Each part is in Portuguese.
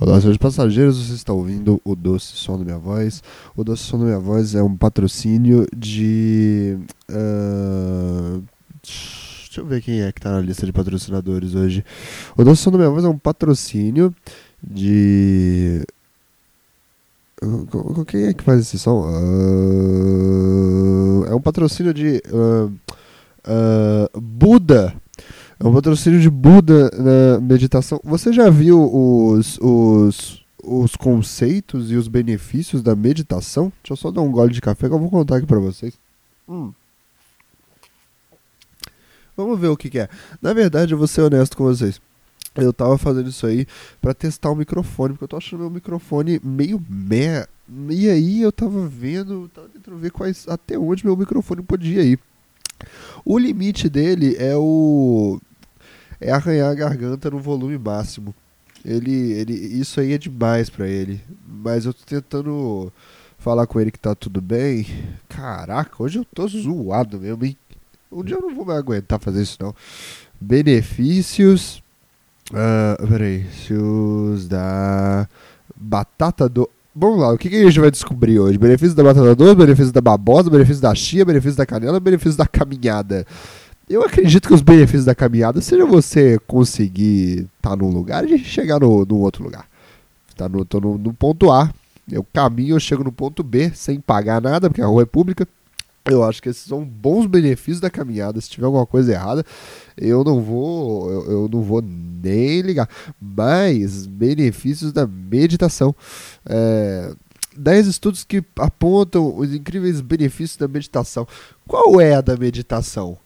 Olá, senhores passageiros, vocês estão ouvindo o Doce Som da Minha Voz. O Doce Som da Minha Voz é um patrocínio de. ah, deixa eu ver quem é que tá na lista de patrocinadores hoje. O Doce Som da Minha Voz é um patrocínio de. Quem é que faz esse som? Ah, é um patrocínio de. ah, ah, Buda. É um patrocínio de Buda na meditação. Você já viu os, os, os conceitos e os benefícios da meditação? Deixa eu só dar um gole de café que eu vou contar aqui pra vocês. Hum. Vamos ver o que, que é. Na verdade, eu vou ser honesto com vocês. Eu tava fazendo isso aí pra testar o microfone, porque eu tô achando meu microfone meio meh. E aí eu tava vendo, tava tentando ver quais, até onde meu microfone podia ir. O limite dele é o é arranhar a garganta no volume máximo. Ele, ele, isso aí é demais pra ele. Mas eu tô tentando falar com ele que tá tudo bem. Caraca, hoje eu tô zoado mesmo, hein? Um dia eu não vou mais aguentar fazer isso não. Benefícios. Ah, peraí. Benefícios da batata do. Vamos lá, o que, que a gente vai descobrir hoje? Benefícios da batata doce, benefícios da babosa, benefícios da chia, benefícios da canela, benefícios da caminhada. Eu acredito que os benefícios da caminhada seja você conseguir estar num lugar e chegar no, num outro lugar. Tá no, tô no, no ponto A, eu caminho, eu chego no ponto B sem pagar nada, porque a rua é pública. Eu acho que esses são bons benefícios da caminhada. Se tiver alguma coisa errada, eu não vou, eu, eu não vou nem ligar. Mas benefícios da meditação. É, 10 estudos que apontam os incríveis benefícios da meditação. Qual é a da meditação?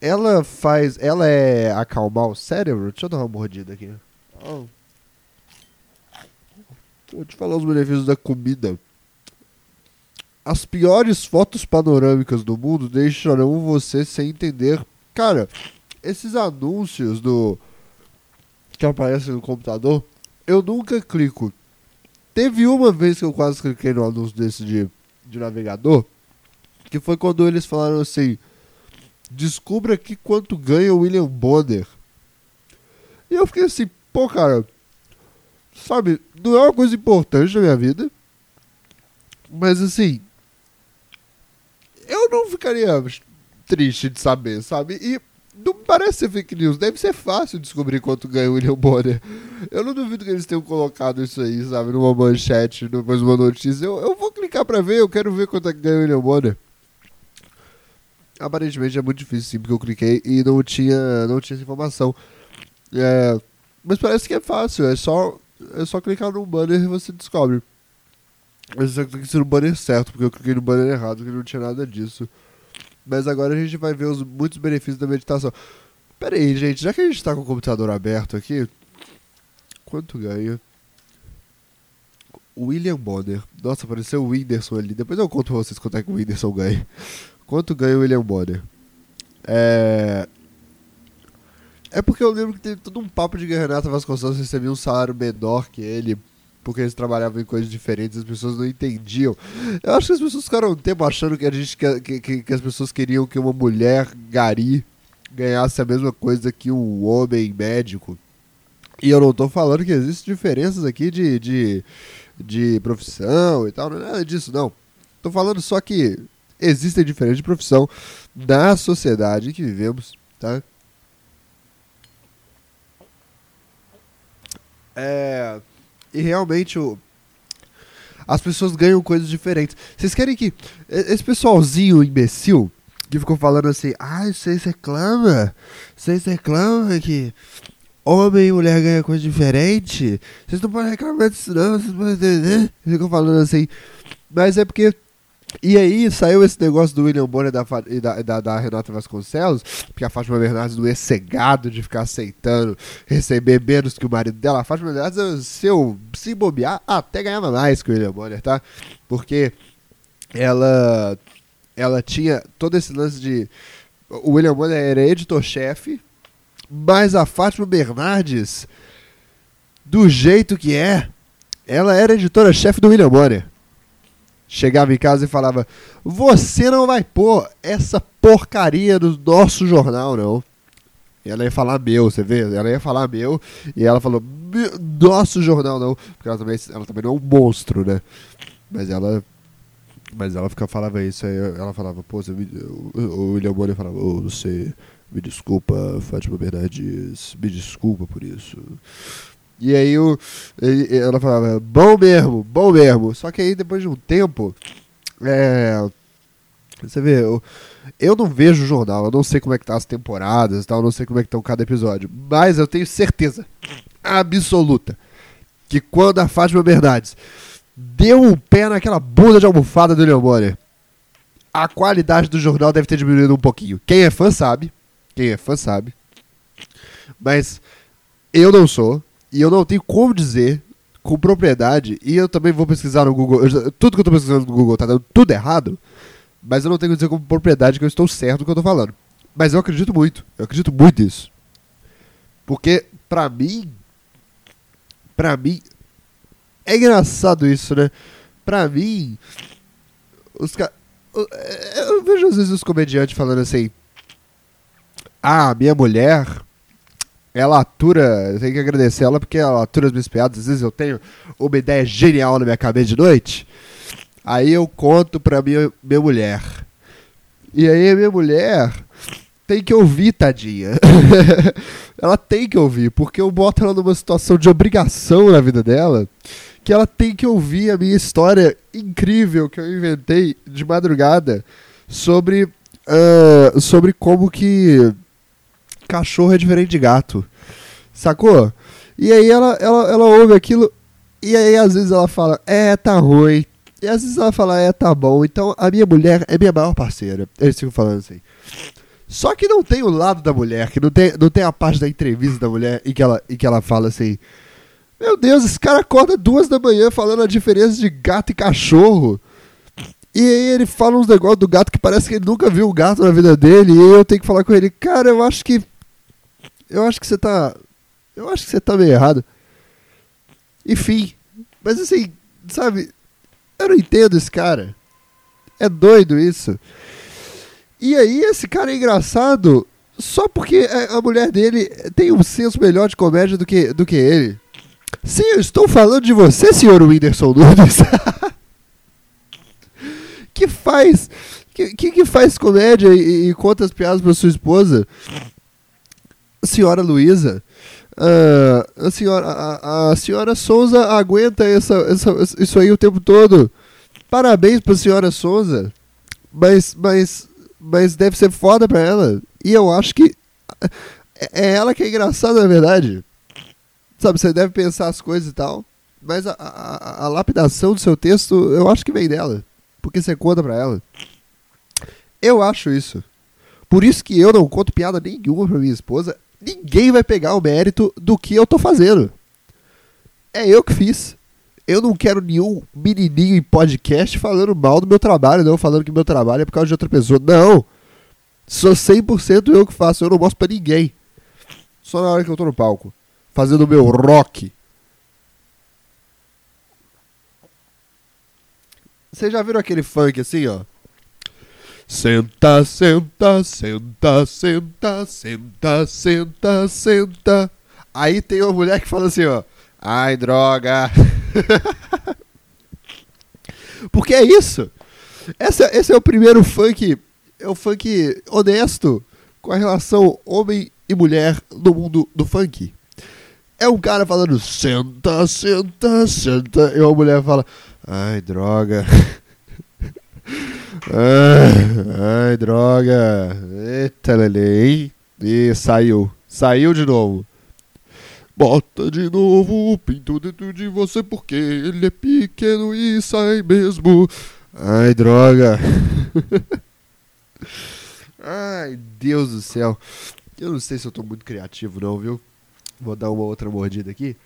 Ela faz. Ela é acalmar o cérebro? Deixa eu dar uma mordida aqui. Oh. Vou te falar os benefícios da comida. As piores fotos panorâmicas do mundo deixarão você sem entender. Cara, esses anúncios do. que aparecem no computador, eu nunca clico. Teve uma vez que eu quase cliquei no anúncio desse de, de navegador, que foi quando eles falaram assim: descubra aqui quanto ganha o William Bonner. E eu fiquei assim, pô, cara, sabe, não é uma coisa importante na minha vida, mas assim, eu não ficaria triste de saber, sabe? E não parece ser fake news, deve ser fácil descobrir quanto ganha o William Bonner. Eu não duvido que eles tenham colocado isso aí, sabe, numa manchete, depois uma notícia. Eu, eu vou clicar pra ver, eu quero ver quanto é que ganha o William Bonner. Aparentemente é muito difícil sim, porque eu cliquei e não tinha, não tinha essa informação. É, mas parece que é fácil, é só, é só clicar no banner e você descobre. Mas você tem que ser no banner certo, porque eu cliquei no banner errado, que não tinha nada disso. Mas agora a gente vai ver os muitos benefícios da meditação. Pera aí, gente, já que a gente tá com o computador aberto aqui, quanto ganha? William Bonner. Nossa, apareceu o Whindersson ali. Depois eu conto pra vocês quanto é que o Whindersson ganha. Quanto ganha o William Bonner? É. É porque eu lembro que teve todo um papo de que Renata Vasconcelos recebia um salário menor que ele, porque eles trabalhavam em coisas diferentes, as pessoas não entendiam. Eu acho que as pessoas ficaram um tempo achando que, a gente, que, que, que as pessoas queriam que uma mulher gari ganhasse a mesma coisa que um homem médico. E eu não tô falando que existem diferenças aqui de, de, de profissão e tal, não é nada disso, não. Tô falando só que existem diferenças de profissão na sociedade em que vivemos, tá? É, e realmente o, as pessoas ganham coisas diferentes. Vocês querem que. Esse pessoalzinho imbecil que ficou falando assim, ai, vocês reclamam? Vocês reclamam que homem e mulher ganham coisa diferente? Vocês não podem reclamar disso, não, vocês podem entender. Ficou falando assim. Mas é porque. E aí saiu esse negócio do William Bonner da, e da, da, da Renata Vasconcelos, porque a Fátima Bernardes não é cegado de ficar aceitando receber menos que o marido dela. A Fátima Bernardes, se eu se bobear, até ganhava mais que o William Bonner, tá? Porque ela, ela tinha todo esse lance de. O William Bonner era editor-chefe, mas a Fátima Bernardes, do jeito que é, ela era editora-chefe do William Bonner. Chegava em casa e falava: Você não vai pôr essa porcaria do nosso jornal, não. E ela ia falar meu, você vê? Ela ia falar meu e ela falou: Nosso jornal, não. Porque ela também, ela também não é um monstro, né? Mas ela. Mas ela fica, falava isso, aí ela falava, pô, você o William Bonner falava, oh, você me desculpa, Fátima Bernardes, me desculpa por isso. E aí o, ela falava, bom mesmo, bom mesmo. Só que aí depois de um tempo, é, você vê, eu, eu não vejo o jornal, eu não sei como é que tá as temporadas e tal, eu não sei como é que estão cada episódio. Mas eu tenho certeza absoluta que quando a Fátima Bernardes deu um pé naquela bunda de almofada do Leomone, a qualidade do jornal deve ter diminuído um pouquinho. Quem é fã sabe. Quem é fã sabe. Mas eu não sou. E eu não tenho como dizer com propriedade. E eu também vou pesquisar no Google. Eu, tudo que eu estou pesquisando no Google tá dando tudo errado. Mas eu não tenho que dizer com propriedade que eu estou certo do que eu estou falando. Mas eu acredito muito. Eu acredito muito nisso. Porque, pra mim. Pra mim. É engraçado isso, né? Pra mim. Os caras. Eu vejo às vezes os comediantes falando assim. Ah, minha mulher ela atura, eu tenho que agradecer ela porque ela atura as minhas piadas. Às vezes eu tenho uma ideia genial na minha cabeça de noite. Aí eu conto pra minha, minha mulher. E aí a minha mulher tem que ouvir, tadinha. ela tem que ouvir, porque eu boto ela numa situação de obrigação na vida dela, que ela tem que ouvir a minha história incrível que eu inventei de madrugada sobre, uh, sobre como que cachorro é diferente de gato. Sacou? E aí ela, ela, ela ouve aquilo e aí às vezes ela fala, é, tá ruim. E às vezes ela fala, é, tá bom. Então a minha mulher é minha maior parceira. Eles ficam falando assim. Só que não tem o lado da mulher, que não tem, não tem a parte da entrevista da mulher em que ela, em que ela fala assim: Meu Deus, esse cara acorda duas da manhã falando a diferença de gato e cachorro. E aí ele fala uns negócios do gato que parece que ele nunca viu um gato na vida dele. E eu tenho que falar com ele: Cara, eu acho que eu acho que você tá. Eu acho que você tá meio errado. Enfim. Mas assim, sabe? Eu não entendo esse cara. É doido isso. E aí, esse cara é engraçado só porque a mulher dele tem um senso melhor de comédia do que, do que ele. Sim, eu estou falando de você, senhor Whindersson Nunes. que faz. Que, que, faz comédia e, e conta as piadas pra sua esposa senhora Luísa, uh, a, senhora, a, a, senhora Souza aguenta essa, essa, isso aí o tempo todo. Parabéns pra senhora Souza. Mas, mas, mas deve ser foda pra ela. E eu acho que é, é ela que é engraçada, na verdade. Sabe, você deve pensar as coisas e tal. Mas a, a, a lapidação do seu texto, eu acho que vem dela. Porque você conta pra ela. Eu acho isso. Por isso que eu não conto piada nenhuma pra minha esposa ninguém vai pegar o mérito do que eu tô fazendo. É eu que fiz. Eu não quero nenhum menininho em podcast falando mal do meu trabalho, não, falando que meu trabalho é por causa de outra pessoa. Não. Sou 100% eu que faço, eu não mostro pra ninguém. Só na hora que eu tô no palco, fazendo o meu rock. Vocês já viram aquele funk assim, ó? Senta, senta, senta, senta, senta, senta, senta. Aí tem uma mulher que fala assim, ó. Ai, droga. Porque é isso. Esse, esse é o primeiro funk. É o funk honesto com a relação homem e mulher no mundo do funk. É um cara falando senta, senta, senta. E uma mulher fala, ai, droga. Ai, ai, droga. Eita, Lele, E saiu. Saiu de novo. Bota de novo o pinto dentro de você porque ele é pequeno e sai mesmo. Ai, droga. Ai, Deus do céu. Eu não sei se eu tô muito criativo não, viu? Vou dar uma outra mordida aqui.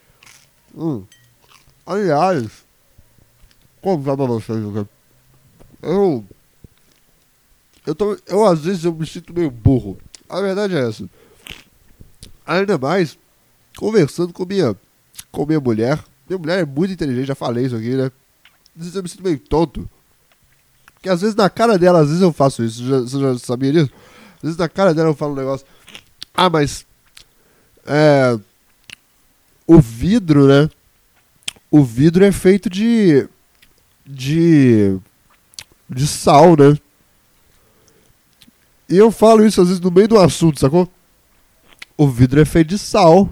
Hum. Aliás, como pra vocês? Eu eu, tô, eu às vezes eu me sinto meio burro. A verdade é essa. Ainda mais conversando com minha, com minha mulher, Minha mulher é muito inteligente, já falei isso aqui, né? Às vezes eu me sinto meio tonto. Porque às vezes na cara dela, às vezes eu faço isso. Você já, você já sabia disso? Às vezes na cara dela eu falo um negócio. Ah, mas. É. O vidro, né? O vidro é feito de. De. De sal, né? E eu falo isso às vezes no meio do assunto, sacou? O vidro é feito de sal.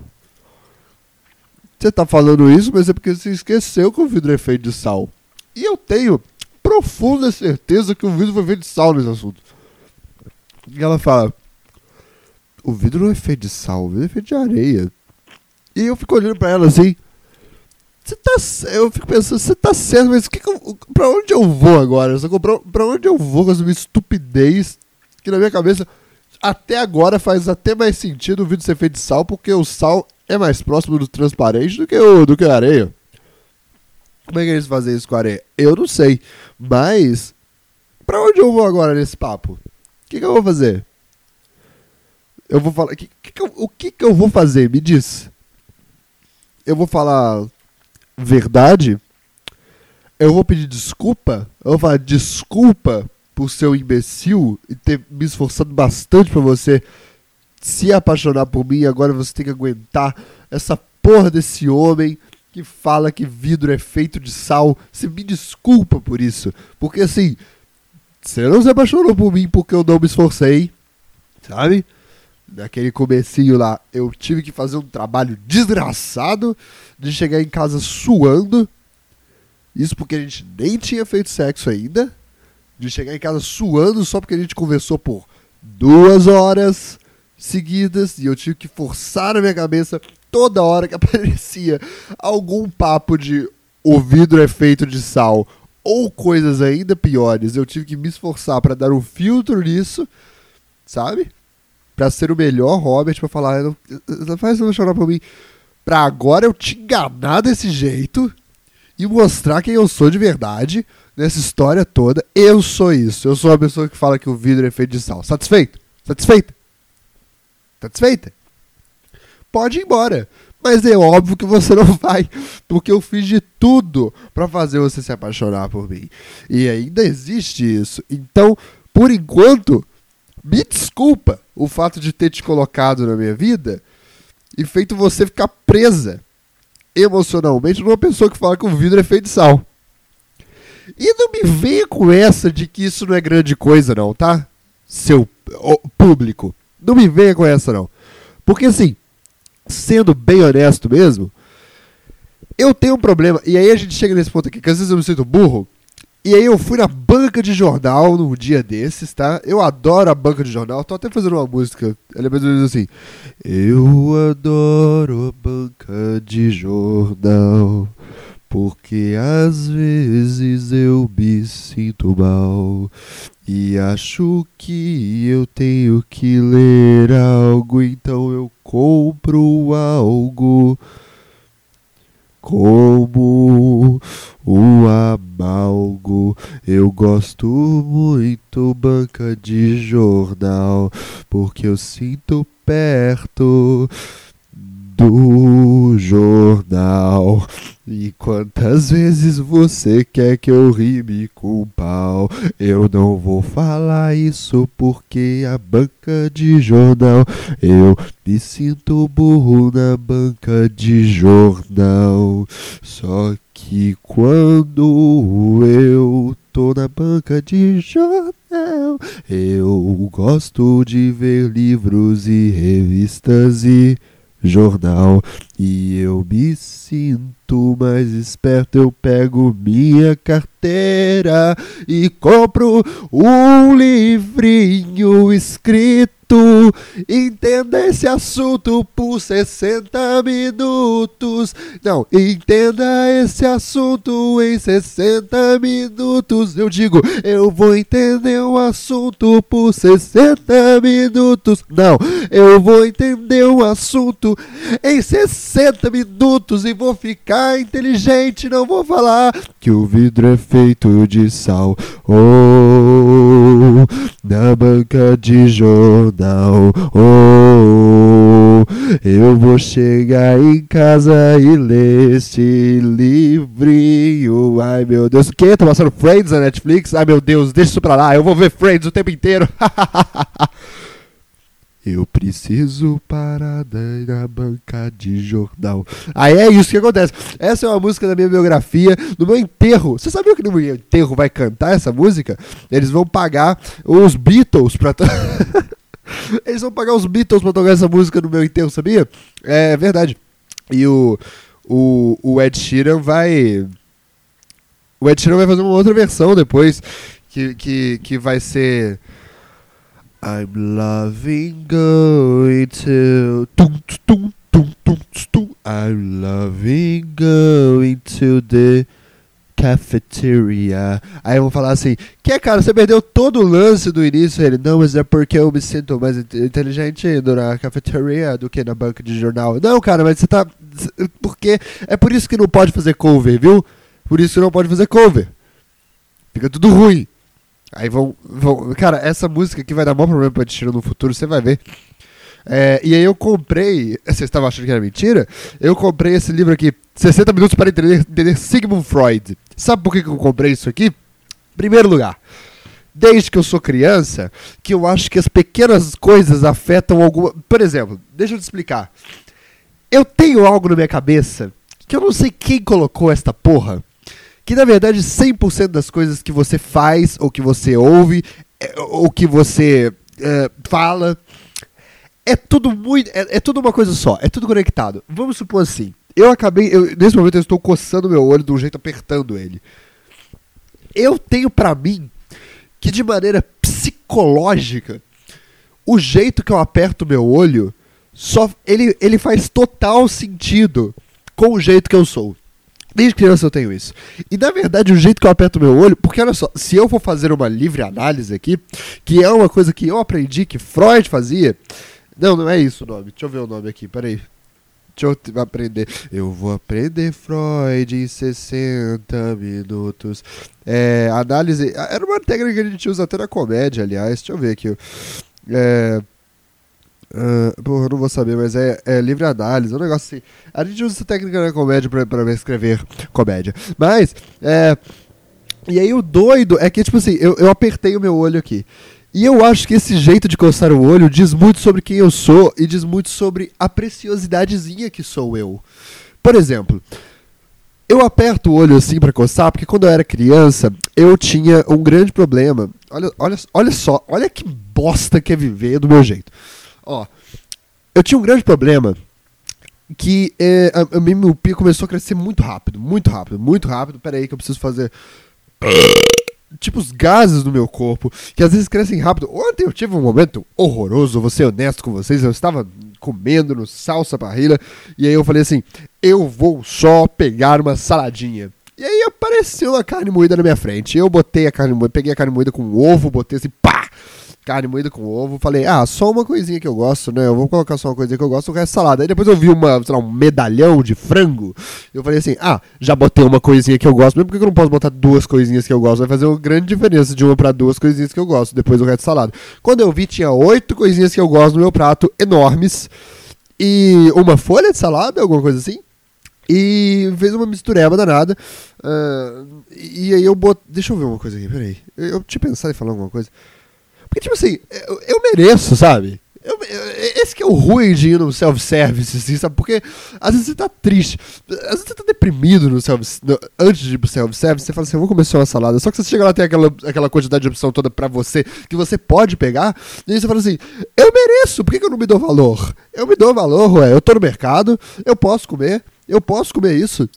Você tá falando isso, mas é porque você esqueceu que o vidro é feito de sal. E eu tenho profunda certeza que o vidro foi feito de sal nesse assunto. E ela fala: O vidro não é feito de sal, o vidro é feito de areia. E eu fico olhando pra ela assim. Você tá. Eu fico pensando, você tá certo, mas que que eu, pra onde eu vou agora? Pra, pra onde eu vou com essa minha estupidez? Que na minha cabeça, até agora faz até mais sentido o vidro ser feito de sal, porque o sal é mais próximo do transparente do que, o, do que a areia. Como é que eles fazem isso com a areia? Eu não sei. Mas, pra onde eu vou agora nesse papo? O que, que eu vou fazer? Eu vou falar. Que, que eu, o que, que eu vou fazer? Me diz. Eu vou falar verdade? Eu vou pedir desculpa? Eu vou falar desculpa por ser um imbecil e ter me esforçado bastante pra você se apaixonar por mim, agora você tem que aguentar essa porra desse homem que fala que vidro é feito de sal. Você me desculpa por isso. Porque assim, você não se apaixonou por mim porque eu não me esforcei, sabe? Naquele comecinho lá, eu tive que fazer um trabalho desgraçado de chegar em casa suando. Isso porque a gente nem tinha feito sexo ainda. De chegar em casa suando só porque a gente conversou por duas horas seguidas e eu tive que forçar a minha cabeça toda hora que aparecia algum papo de o vidro é feito de sal ou coisas ainda piores. Eu tive que me esforçar para dar um filtro nisso, sabe? Para ser o melhor Robert, para falar, não, não faz você chorar por mim. Pra agora eu te enganar desse jeito e mostrar quem eu sou de verdade nessa história toda. Eu sou isso. Eu sou a pessoa que fala que o vidro é feito de sal. Satisfeito? Satisfeita? Satisfeita? Pode ir embora. Mas é óbvio que você não vai, porque eu fiz de tudo para fazer você se apaixonar por mim. E ainda existe isso. Então, por enquanto, me desculpa o fato de ter te colocado na minha vida e feito você ficar presa emocionalmente numa pessoa que fala que o vidro é feito de sal. E não me venha com essa de que isso não é grande coisa, não, tá? Seu público. Não me venha com essa, não. Porque assim, sendo bem honesto mesmo, eu tenho um problema. E aí a gente chega nesse ponto aqui, que às vezes eu me sinto burro. E aí eu fui na banca de jornal num dia desses, tá? Eu adoro a banca de jornal. Tô até fazendo uma música. Ela é mais ou menos assim. Eu adoro a banca de jornal. Porque às vezes eu me sinto mal. E acho que eu tenho que ler algo, então eu compro algo como o amalgo. Eu gosto muito banca de jornal, porque eu sinto perto do jornal. E quantas vezes você quer que eu rime com pau? Eu não vou falar isso porque a banca de jornal. Eu me sinto burro na banca de jornal. Só que quando eu tô na banca de jornal, eu gosto de ver livros e revistas e jornal e eu me sinto mais esperto. Eu pego minha carteira e compro um livrinho escrito Entenda esse assunto por 60 minutos. Não, entenda esse assunto em 60 minutos. Eu digo, eu vou entender o assunto por 60 minutos. Não, eu vou entender o assunto em 60 minutos e vou ficar inteligente. Não vou falar que o vidro é feito de sal. Oh, na banca de jornal. Oh, eu vou chegar em casa e ler este livrinho. Ai meu Deus, o que? Tá passando Friends na Netflix? Ai meu Deus, deixa isso pra lá, eu vou ver Friends o tempo inteiro. Eu preciso parar na banca de jornal. Aí é isso que acontece. Essa é uma música da minha biografia. No meu enterro. Você sabia que no meu enterro vai cantar essa música? Eles vão pagar os Beatles pra. Eles vão pagar os Beatles pra tocar essa música no meu enterro, sabia? É verdade. E o, o, o Ed Sheeran vai. O Ed Sheeran vai fazer uma outra versão depois. Que, que, que vai ser. I'm loving going to. Tum, tum, tum, tum, tum. I'm loving going to the cafeteria. Aí vou falar assim: Que cara, você perdeu todo o lance do início? Ele, não, mas é porque eu me sinto mais inteligente indo na cafeteria do que na banca de jornal. Não, cara, mas você tá. Porque é por isso que não pode fazer cover, viu? Por isso que não pode fazer cover. Fica tudo ruim. Aí vão, vão. Cara, essa música aqui vai dar maior problema pra Destino no futuro, você vai ver. É, e aí eu comprei. Você estava achando que era mentira? Eu comprei esse livro aqui, 60 minutos para entender, entender Sigmund Freud. Sabe por que eu comprei isso aqui? Primeiro lugar, desde que eu sou criança, que eu acho que as pequenas coisas afetam alguma. Por exemplo, deixa eu te explicar. Eu tenho algo na minha cabeça que eu não sei quem colocou esta porra que na verdade 100% das coisas que você faz, ou que você ouve, é, ou que você é, fala, é tudo muito. É, é, tudo uma coisa só, é tudo conectado. Vamos supor assim. Eu acabei. Eu, nesse momento eu estou coçando meu olho de um jeito apertando ele. Eu tenho para mim que de maneira psicológica, o jeito que eu aperto meu olho, só ele, ele faz total sentido com o jeito que eu sou. Desde criança eu tenho isso. E na verdade, o jeito que eu aperto meu olho, porque olha só, se eu for fazer uma livre análise aqui, que é uma coisa que eu aprendi que Freud fazia. Não, não é isso o nome. Deixa eu ver o nome aqui, peraí. Deixa eu aprender. Eu vou aprender Freud em 60 minutos. É, análise. Era uma técnica que a gente usa até na comédia, aliás. Deixa eu ver aqui. É, Uh, porra, eu não vou saber, mas é, é livre análise, é um negócio assim. A gente usa essa técnica na comédia pra, pra escrever comédia. Mas, é. E aí o doido é que, tipo assim, eu, eu apertei o meu olho aqui. E eu acho que esse jeito de coçar o olho diz muito sobre quem eu sou e diz muito sobre a preciosidadezinha que sou eu. Por exemplo, eu aperto o olho assim para coçar porque quando eu era criança eu tinha um grande problema. Olha, olha, olha só, olha que bosta que é viver do meu jeito. Ó, eu tinha um grande problema que é, a, a minha miopia começou a crescer muito rápido, muito rápido, muito rápido. Pera aí que eu preciso fazer tipo os gases do meu corpo, que às vezes crescem rápido. Ontem eu tive um momento horroroso, vou ser honesto com vocês, eu estava comendo no salsa parrilha, e aí eu falei assim, eu vou só pegar uma saladinha. E aí apareceu a carne moída na minha frente. Eu botei a carne moída, peguei a carne moída com ovo, botei assim, pá! Carne moída com ovo. Falei, ah, só uma coisinha que eu gosto, né? Eu vou colocar só uma coisinha que eu gosto, o resto é salada. Aí depois eu vi uma, sei lá, um medalhão de frango. Eu falei assim, ah, já botei uma coisinha que eu gosto, mesmo porque eu não posso botar duas coisinhas que eu gosto. Vai fazer uma grande diferença de uma para duas coisinhas que eu gosto, depois o resto é salada. Quando eu vi, tinha oito coisinhas que eu gosto no meu prato, enormes. E uma folha de salada, alguma coisa assim e fez uma mistureba danada. Uh, e aí eu botei. Deixa eu ver uma coisa aqui, peraí. Eu tinha pensado em falar alguma coisa. Porque, tipo assim, eu, eu mereço, sabe? Eu, esse que é o ruim de ir no self-service, assim, sabe? Porque às vezes você tá triste, às vezes você tá deprimido no self no, antes de ir pro self-service, você fala assim, eu vou comer só uma salada. Só que você chega lá tem aquela, aquela quantidade de opção toda pra você, que você pode pegar, e aí você fala assim, eu mereço, por que, que eu não me dou valor? Eu me dou valor, ué, eu tô no mercado, eu posso comer, eu posso comer isso.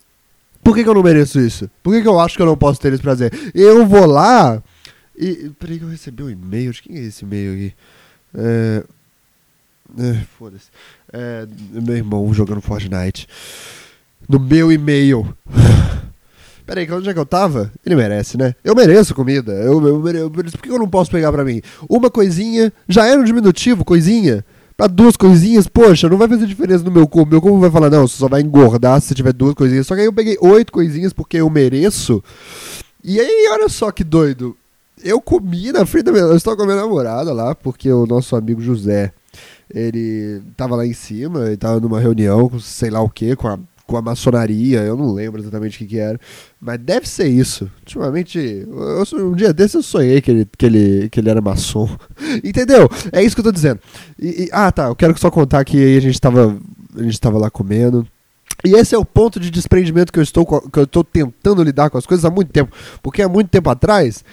Por que, que eu não mereço isso? Por que, que eu acho que eu não posso ter esse prazer? Eu vou lá e. Peraí que eu recebi um e-mail. De quem é esse e-mail aqui? É. é Foda-se. É, meu irmão jogando Fortnite. No meu e-mail. Peraí, onde é que eu tava? Ele merece, né? Eu mereço comida. Eu, eu, por que eu não posso pegar pra mim? Uma coisinha, já era um diminutivo, coisinha. Pra duas coisinhas, poxa, não vai fazer diferença no meu corpo. Meu corpo vai falar, não, você só vai engordar se tiver duas coisinhas. Só que aí eu peguei oito coisinhas porque eu mereço. E aí, olha só que doido eu comi na frente da minha. Eu estava com a minha namorada lá, porque o nosso amigo José, ele tava lá em cima, ele tava numa reunião com sei lá o que, com a, com a maçonaria, eu não lembro exatamente o que, que era. Mas deve ser isso. Ultimamente, eu, um dia desse eu sonhei que ele, que ele, que ele era maçom. Entendeu? É isso que eu tô dizendo. E, e, ah, tá. Eu quero só contar que a gente tava, a gente tava lá comendo. E esse é o ponto de desprendimento que eu estou que eu estou tentando lidar com as coisas há muito tempo, porque há muito tempo atrás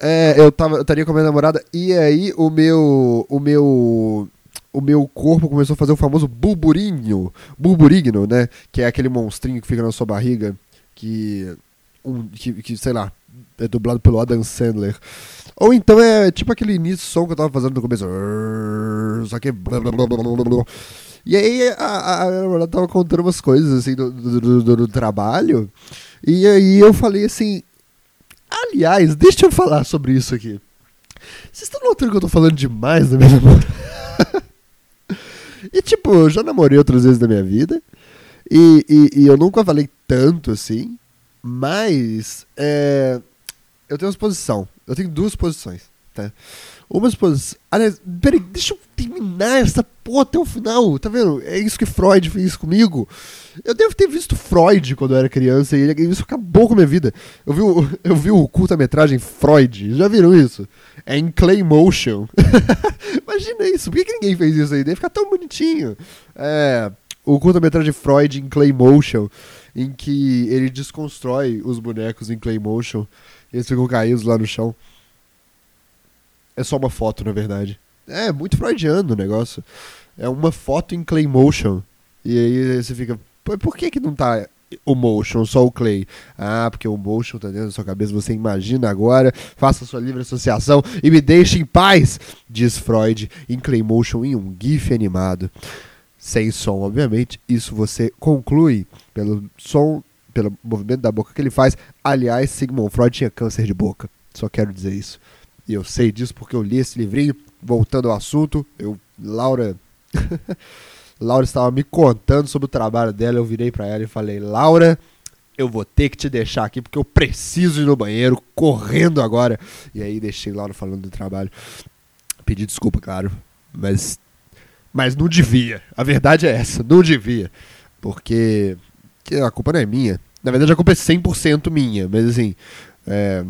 é, eu tava eu estaria com a minha namorada e aí o meu o meu o meu corpo começou a fazer o famoso burburinho, burburigno, né, que é aquele monstrinho que fica na sua barriga que um que, que sei lá, é dublado pelo Adam Sandler. Ou então é tipo aquele início som que eu tava fazendo no começo. Só que. E aí a, a, namorada tava contando umas coisas assim do, do, do, do, trabalho. E aí eu falei assim. Aliás, deixa eu falar sobre isso aqui. Vocês estão notando que eu tô falando demais da minha namorada? e tipo, eu já namorei outras vezes na minha vida. E, e, e eu nunca falei tanto assim. Mas é, eu tenho uma posição. Eu tenho duas posições. Tá? Umas posições. Aliás, peraí, deixa eu terminar essa porra até o final, tá vendo? É isso que Freud fez comigo. Eu devo ter visto Freud quando eu era criança e isso acabou com a minha vida. Eu vi o, eu vi o curta-metragem Freud, já viram isso? É em Clay Motion. Imagina isso, por que, que, ninguém fez isso aí? Deve ficar tão bonitinho. É, o curta-metragem Freud em Clay Motion, em que ele desconstrói os bonecos em Clay Motion e eles ficam caídos lá no chão. É só uma foto, na verdade. É muito freudiano o negócio. É uma foto em clay motion. E aí você fica, por que que não tá o motion, só o clay? Ah, porque o motion tá dentro da sua cabeça, você imagina agora, faça sua livre associação e me deixe em paz, diz Freud em clay motion em um gif animado. Sem som, obviamente, isso você conclui pelo som, pelo movimento da boca que ele faz. Aliás, Sigmund Freud tinha câncer de boca. Só quero dizer isso. E eu sei disso porque eu li esse livrinho. Voltando ao assunto, eu, Laura. Laura estava me contando sobre o trabalho dela. Eu virei para ela e falei: Laura, eu vou ter que te deixar aqui porque eu preciso ir no banheiro, correndo agora. E aí deixei Laura falando do trabalho. Pedi desculpa, claro, mas mas não devia. A verdade é essa, não devia. Porque a culpa não é minha. Na verdade, a culpa é 100% minha, mas assim, é,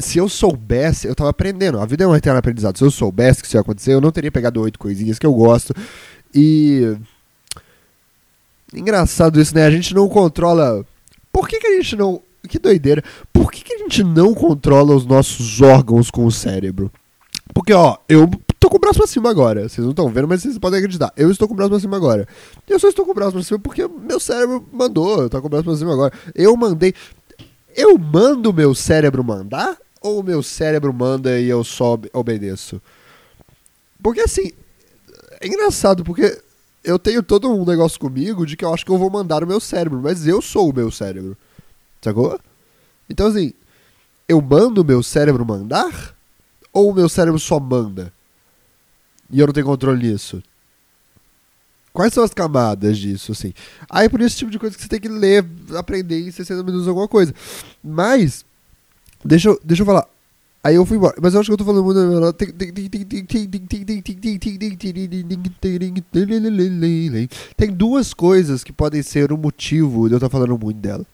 se eu soubesse, eu tava aprendendo. A vida é um eterno aprendizado. Se eu soubesse que isso ia acontecer, eu não teria pegado oito coisinhas que eu gosto. E. Engraçado isso, né? A gente não controla. Por que, que a gente não. Que doideira. Por que, que a gente não controla os nossos órgãos com o cérebro? Porque, ó, eu tô com o braço pra cima agora. Vocês não estão vendo, mas vocês podem acreditar. Eu estou com o braço pra cima agora. Eu só estou com o braço pra cima porque meu cérebro mandou. Eu tô com o braço pra cima agora. Eu mandei. Eu mando meu cérebro mandar? Ou o meu cérebro manda e eu só obedeço? Porque assim, é engraçado, porque eu tenho todo um negócio comigo de que eu acho que eu vou mandar o meu cérebro, mas eu sou o meu cérebro. Sacou? Então assim, eu mando o meu cérebro mandar? Ou o meu cérebro só manda? E eu não tenho controle nisso? Quais são as camadas disso, assim? Aí por esse tipo de coisa que você tem que ler, aprender em 60 minutos alguma coisa. Mas, Deixa eu, deixa eu falar. Aí eu fui embora. Mas eu acho que eu tô falando muito. Tem duas coisas que podem ser o motivo de eu estar falando muito dela.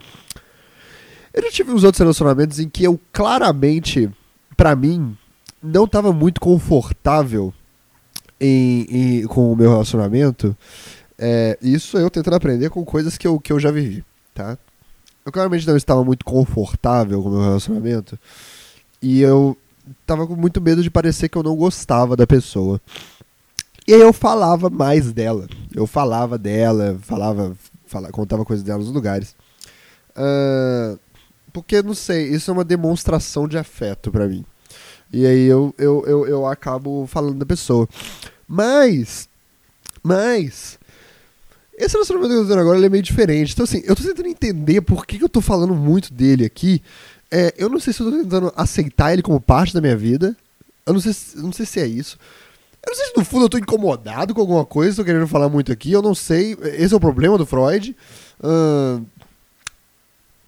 Eu já tive uns outros relacionamentos em que eu claramente, para mim, não estava muito confortável em, em, com o meu relacionamento. É, isso eu tentando aprender com coisas que eu, que eu já vivi, tá? Eu claramente não estava muito confortável com o meu relacionamento. E eu tava com muito medo de parecer que eu não gostava da pessoa. E aí eu falava mais dela. Eu falava dela, falava, falava contava coisas dela nos lugares. Uh, porque, não sei, isso é uma demonstração de afeto para mim. E aí eu, eu, eu, eu acabo falando da pessoa. Mas, mas, esse relacionamento que eu tô tendo agora é meio diferente. Então, assim, eu tô tentando entender por que, que eu tô falando muito dele aqui. É, eu não sei se eu tô tentando aceitar ele como parte da minha vida. Eu não sei, eu não sei se é isso. Eu não sei se no fundo eu tô incomodado com alguma coisa, tô querendo falar muito aqui. Eu não sei. Esse é o problema do Freud. Uh,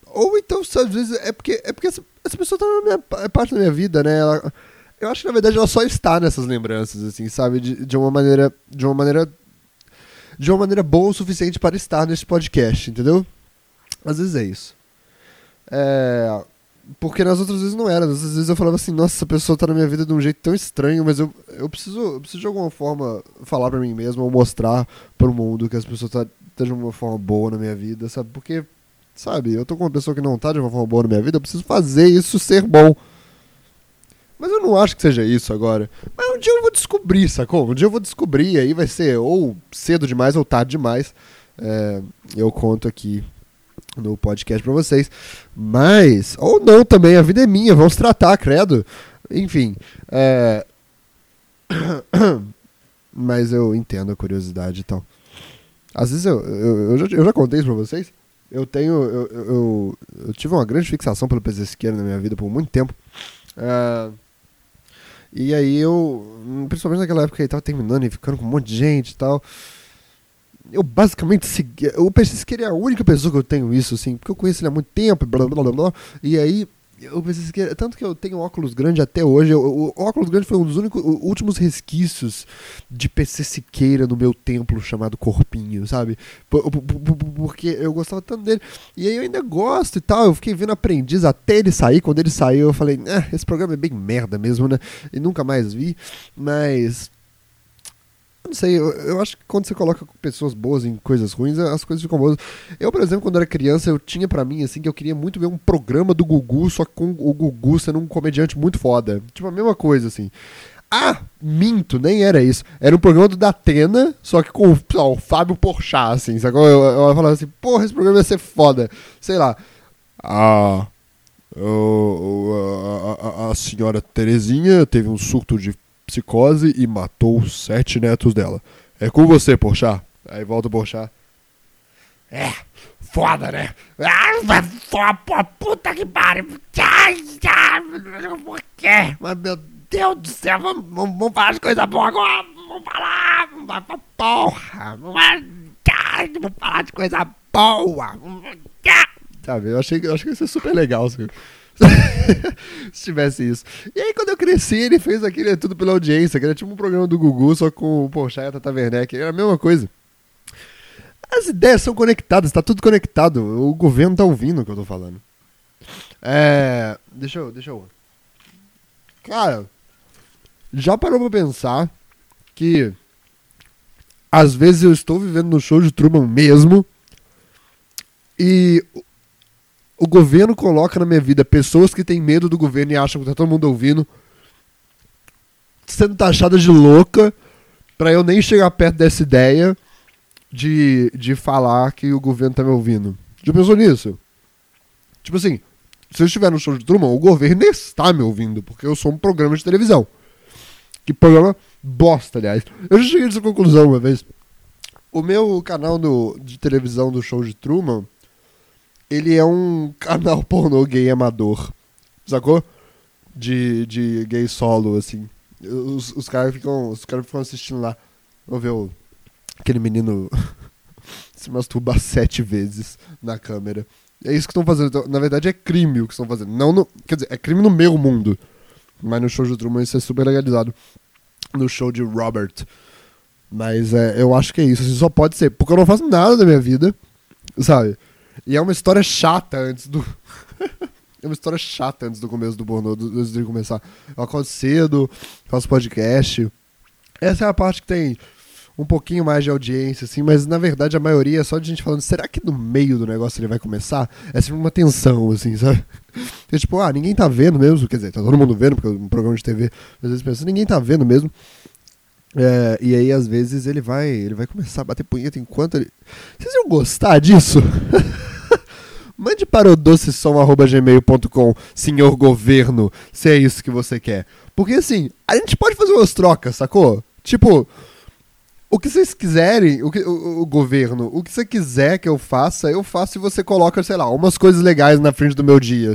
Ou então, às vezes, é porque, é porque essa, essa pessoa tá na minha, é parte da minha vida, né? Ela, eu acho que na verdade ela só está nessas lembranças, assim, sabe? De, de uma maneira. De uma maneira. De uma maneira boa o suficiente para estar nesse podcast, entendeu? Às vezes é isso. É. Porque nas outras vezes não era. Às vezes eu falava assim, nossa, essa pessoa tá na minha vida de um jeito tão estranho, mas eu, eu, preciso, eu preciso de alguma forma falar para mim mesmo ou mostrar pro mundo que essa pessoa tá, tá de uma forma boa na minha vida, sabe? Porque, sabe, eu tô com uma pessoa que não tá de uma forma boa na minha vida, eu preciso fazer isso ser bom. Mas eu não acho que seja isso agora. Mas um dia eu vou descobrir, sacou? Um dia eu vou descobrir, aí vai ser ou cedo demais ou tarde demais. É, eu conto aqui no podcast para vocês. Mas, ou não também, a vida é minha, vamos tratar, credo. Enfim, é... mas eu entendo a curiosidade e tal. Às vezes eu, eu, eu, já, eu já contei isso pra vocês. Eu tenho. Eu, eu, eu, tive uma grande fixação pelo PC Siqueira na minha vida por muito tempo. Uh, e aí eu. Principalmente naquela época que ele tava terminando e ficando com um monte de gente e tal eu basicamente. O pensei que ele é a única pessoa que eu tenho isso, assim, porque eu conheço ele há muito tempo, blá blá blá blá. E aí, eu pensei que. Tanto que eu tenho óculos grande até hoje. Eu, o óculos grande foi um dos únicos, últimos resquícios de PC Siqueira no meu templo chamado Corpinho, sabe? Porque eu gostava tanto dele. E aí eu ainda gosto e tal. Eu fiquei vendo aprendiz até ele sair. Quando ele saiu, eu falei, ah, esse programa é bem merda mesmo, né? E nunca mais vi. Mas não sei, eu, eu, acho que quando você coloca pessoas boas em coisas ruins, as coisas ficam boas. Eu, por exemplo, quando era criança, eu tinha para mim, assim, que eu queria muito ver um programa do Gugu, só com o Gugu sendo um comediante muito foda. Tipo, a mesma coisa, assim. Ah, minto, nem era isso. Era um programa do Datena, só que com ó, o Fábio Porchat, assim. Sacou? Eu, eu, eu falava assim, porra, esse programa ia ser foda. Sei lá. Ah. a, a, a senhora Terezinha teve um surto de psicose e matou sete netos dela. É com você, Porchat. Aí volta o Porchat. É, foda, né? Ah, puta que pariu. Por quê? Mas, meu Deus do céu, vamos, vamos, falar de coisa boa agora. Vamos falar, vamos falar pra porra. Vamos falar de coisa boa. Sabe, eu achei, eu achei que ia ser super legal, senhor. Se tivesse isso. E aí, quando eu cresci, ele fez aquilo tudo pela audiência, que era tipo um programa do Gugu, só com o Porchat e a Tata Werneck. Era a mesma coisa. As ideias são conectadas, tá tudo conectado. O governo tá ouvindo o que eu tô falando. É. Deixa eu. Deixa eu. Cara, já parou pra pensar que às vezes eu estou vivendo no show de Truman mesmo e o governo coloca na minha vida pessoas que têm medo do governo e acham que tá todo mundo ouvindo, sendo taxadas de louca, para eu nem chegar perto dessa ideia de, de falar que o governo tá me ouvindo. Já pensou nisso? Tipo assim, se eu estiver no show de Truman, o governo está me ouvindo, porque eu sou um programa de televisão. Que programa bosta, aliás. Eu já cheguei nessa conclusão uma vez. O meu canal do, de televisão do show de Truman ele é um canal pornô gay amador. Sacou? De, de gay solo, assim. Os, os caras ficam. Os caras ficam assistindo lá. Vamos ver o, aquele menino se masturbar sete vezes na câmera. É isso que estão fazendo. Então, na verdade, é crime o que estão fazendo. Não no, quer dizer, é crime no meu mundo. Mas no show de Truman isso é super legalizado. No show de Robert. Mas é, eu acho que é isso. Assim, só pode ser. Porque eu não faço nada da minha vida. Sabe? E é uma história chata antes do. é uma história chata antes do começo do pornô, antes de começar. Eu acordo cedo, faço podcast. Essa é a parte que tem um pouquinho mais de audiência, assim, mas na verdade a maioria é só de gente falando, será que no meio do negócio ele vai começar? É sempre uma tensão, assim, sabe? É tipo, ah, ninguém tá vendo mesmo, quer dizer, tá todo mundo vendo, porque é um programa de TV, às vezes pensa, ninguém tá vendo mesmo. É, e aí, às vezes, ele vai ele vai começar a bater punheta enquanto ele. Vocês iam gostar disso? Mande para o docesom.gmail.com, senhor governo, se é isso que você quer. Porque assim, a gente pode fazer umas trocas, sacou? Tipo, o que vocês quiserem, o, que, o, o, governo, o que você quiser que eu faça, eu faço e você coloca, sei lá, umas coisas legais na frente do meu dia.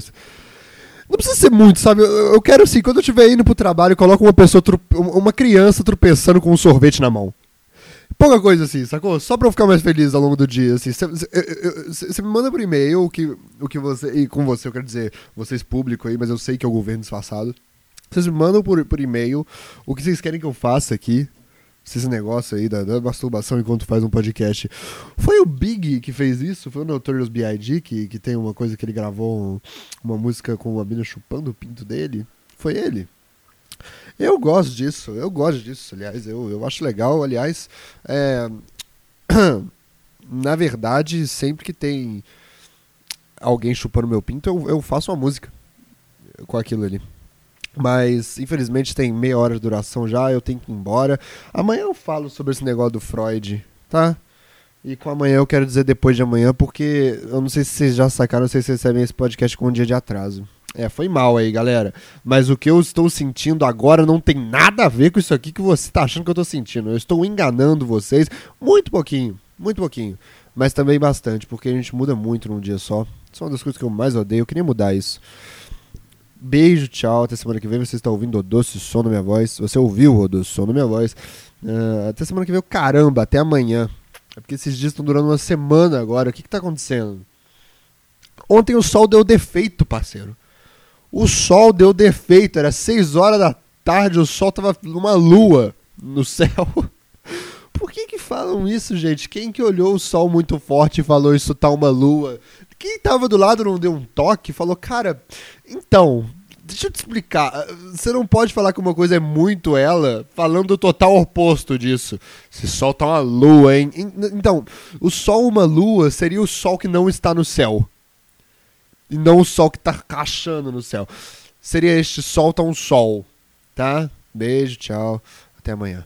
Não precisa ser muito, sabe? Eu, eu quero assim, quando eu estiver indo pro trabalho, coloco uma pessoa, uma criança tropeçando com um sorvete na mão. Pouca coisa assim, sacou? Só pra eu ficar mais feliz ao longo do dia, assim. Você me manda por e-mail o que, o que você. E com você, eu quero dizer, vocês público aí, mas eu sei que é o governo disfarçado. Vocês me mandam por, por e-mail o que vocês querem que eu faça aqui. Esse negócio aí da, da, masturbação enquanto faz um podcast. Foi o Big que fez isso? Foi o Notorious B.I.G. Que, que tem uma coisa que ele gravou um, uma música com uma mina chupando o pinto dele? Foi ele? Eu gosto disso, eu gosto disso, aliás, eu, eu acho legal, aliás, é... na verdade, sempre que tem alguém chupando meu pinto, eu, eu faço uma música com aquilo ali. Mas, infelizmente, tem meia hora de duração já, eu tenho que ir embora. Amanhã eu falo sobre esse negócio do Freud, tá? E com amanhã eu quero dizer depois de amanhã, porque eu não sei se vocês já sacaram, não sei se vocês recebem esse podcast com um dia de atraso. É, foi mal aí, galera. Mas o que eu estou sentindo agora não tem nada a ver com isso aqui que você está achando que eu estou sentindo. Eu estou enganando vocês muito pouquinho, muito pouquinho. Mas também bastante, porque a gente muda muito num dia só. Isso é uma das coisas que eu mais odeio. Eu queria mudar isso. Beijo, tchau. Até semana que vem. Você está ouvindo o doce som na minha voz. Você ouviu o doce som na minha voz. Uh, até semana que vem. Caramba, até amanhã. É porque esses dias estão durando uma semana agora. O que está acontecendo? Ontem o sol deu defeito, parceiro. O sol deu defeito, era 6 horas da tarde, o sol tava numa lua no céu. Por que que falam isso, gente? Quem que olhou o sol muito forte e falou isso tá uma lua? Quem tava do lado não deu um toque e falou, cara, então, deixa eu te explicar. Você não pode falar que uma coisa é muito ela, falando o total oposto disso. Esse sol tá uma lua, hein? Então, o sol uma lua seria o sol que não está no céu e não o sol que tá cachando no céu. Seria este sol tá um sol, tá? Beijo, tchau, até amanhã.